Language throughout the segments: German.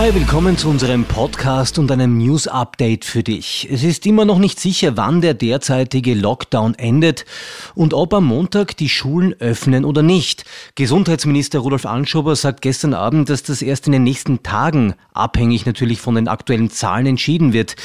Hi, willkommen zu unserem Podcast und einem News-Update für dich. Es ist immer noch nicht sicher, wann der derzeitige Lockdown endet und ob am Montag die Schulen öffnen oder nicht. Gesundheitsminister Rudolf Anschober sagt gestern Abend, dass das erst in den nächsten Tagen, abhängig natürlich von den aktuellen Zahlen, entschieden wird.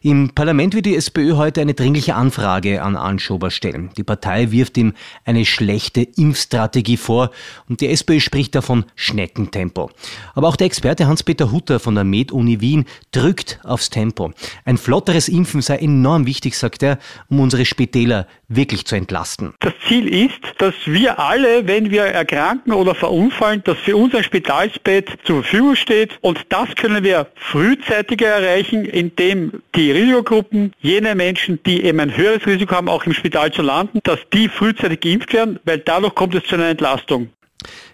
Im Parlament wird die SPÖ heute eine dringliche Anfrage an Anschober stellen. Die Partei wirft ihm eine schlechte Impfstrategie vor und die SPÖ spricht davon Schneckentempo. Aber auch der Experte Hans-Peter Huth Luther von der Med-Uni Wien drückt aufs Tempo. Ein flotteres Impfen sei enorm wichtig, sagt er, um unsere Spitäler wirklich zu entlasten. Das Ziel ist, dass wir alle, wenn wir erkranken oder verunfallen, dass für uns ein Spitalsbett zur Verfügung steht und das können wir frühzeitiger erreichen, indem die Risikogruppen, jene Menschen, die eben ein höheres Risiko haben, auch im Spital zu landen, dass die frühzeitig geimpft werden, weil dadurch kommt es zu einer Entlastung.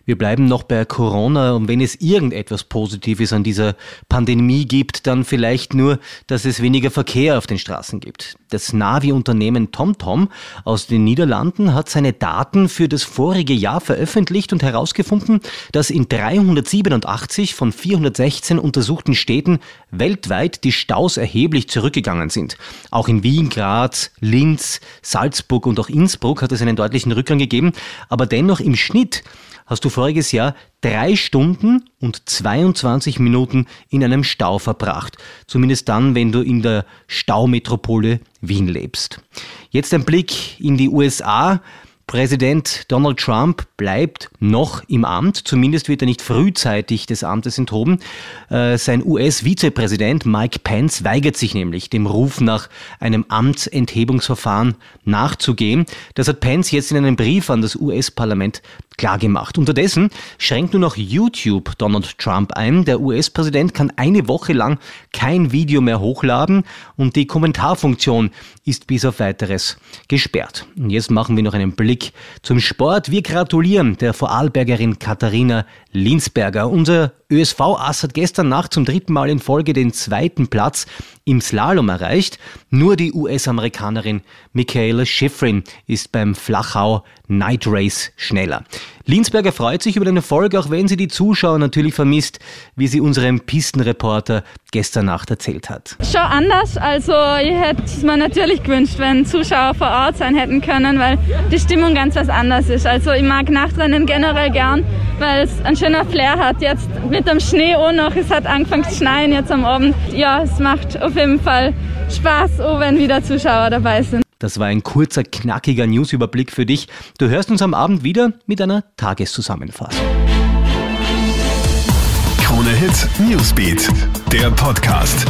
Wir bleiben noch bei Corona und wenn es irgendetwas Positives an dieser Pandemie gibt, dann vielleicht nur, dass es weniger Verkehr auf den Straßen gibt. Das Navi-Unternehmen TomTom aus den Niederlanden hat seine Daten für das vorige Jahr veröffentlicht und herausgefunden, dass in 387 von 416 untersuchten Städten weltweit die Staus erheblich zurückgegangen sind. Auch in Wien, Graz, Linz, Salzburg und auch Innsbruck hat es einen deutlichen Rückgang gegeben, aber dennoch im Schnitt hast du voriges Jahr drei Stunden und 22 Minuten in einem Stau verbracht. Zumindest dann, wenn du in der Staumetropole Wien lebst. Jetzt ein Blick in die USA. Präsident Donald Trump bleibt noch im Amt, zumindest wird er nicht frühzeitig des Amtes enthoben. Äh, sein US-Vizepräsident Mike Pence weigert sich nämlich, dem Ruf nach einem Amtsenthebungsverfahren nachzugehen. Das hat Pence jetzt in einem Brief an das US-Parlament klargemacht. Unterdessen schränkt nur noch YouTube Donald Trump ein. Der US-Präsident kann eine Woche lang kein Video mehr hochladen und die Kommentarfunktion ist bis auf weiteres gesperrt. Und jetzt machen wir noch einen Blick zum Sport. Wir gratulieren der Vorarlbergerin Katharina Linsberger. Unser ÖSV-Ass hat gestern Nacht zum dritten Mal in Folge den zweiten Platz im Slalom erreicht. Nur die US-Amerikanerin Michaela Schifrin ist beim Flachau Night Race schneller. Linsberger freut sich über den Erfolg, auch wenn sie die Zuschauer natürlich vermisst, wie sie unserem Pistenreporter gestern Nacht erzählt hat. Schon anders, also ich hätte es mir natürlich gewünscht, wenn Zuschauer vor Ort sein hätten können, weil die Stimmung ganz was anders ist. Also ich mag Nachtrennen generell gern, weil es einen schönen Flair hat. Jetzt mit dem Schnee auch noch, es hat angefangen zu schneien jetzt am Abend. Ja, es macht auf jeden Fall Spaß, auch wenn wieder Zuschauer dabei sind. Das war ein kurzer, knackiger Newsüberblick für dich. Du hörst uns am Abend wieder mit einer Tageszusammenfassung. Krone Hit Newsbeat, der Podcast.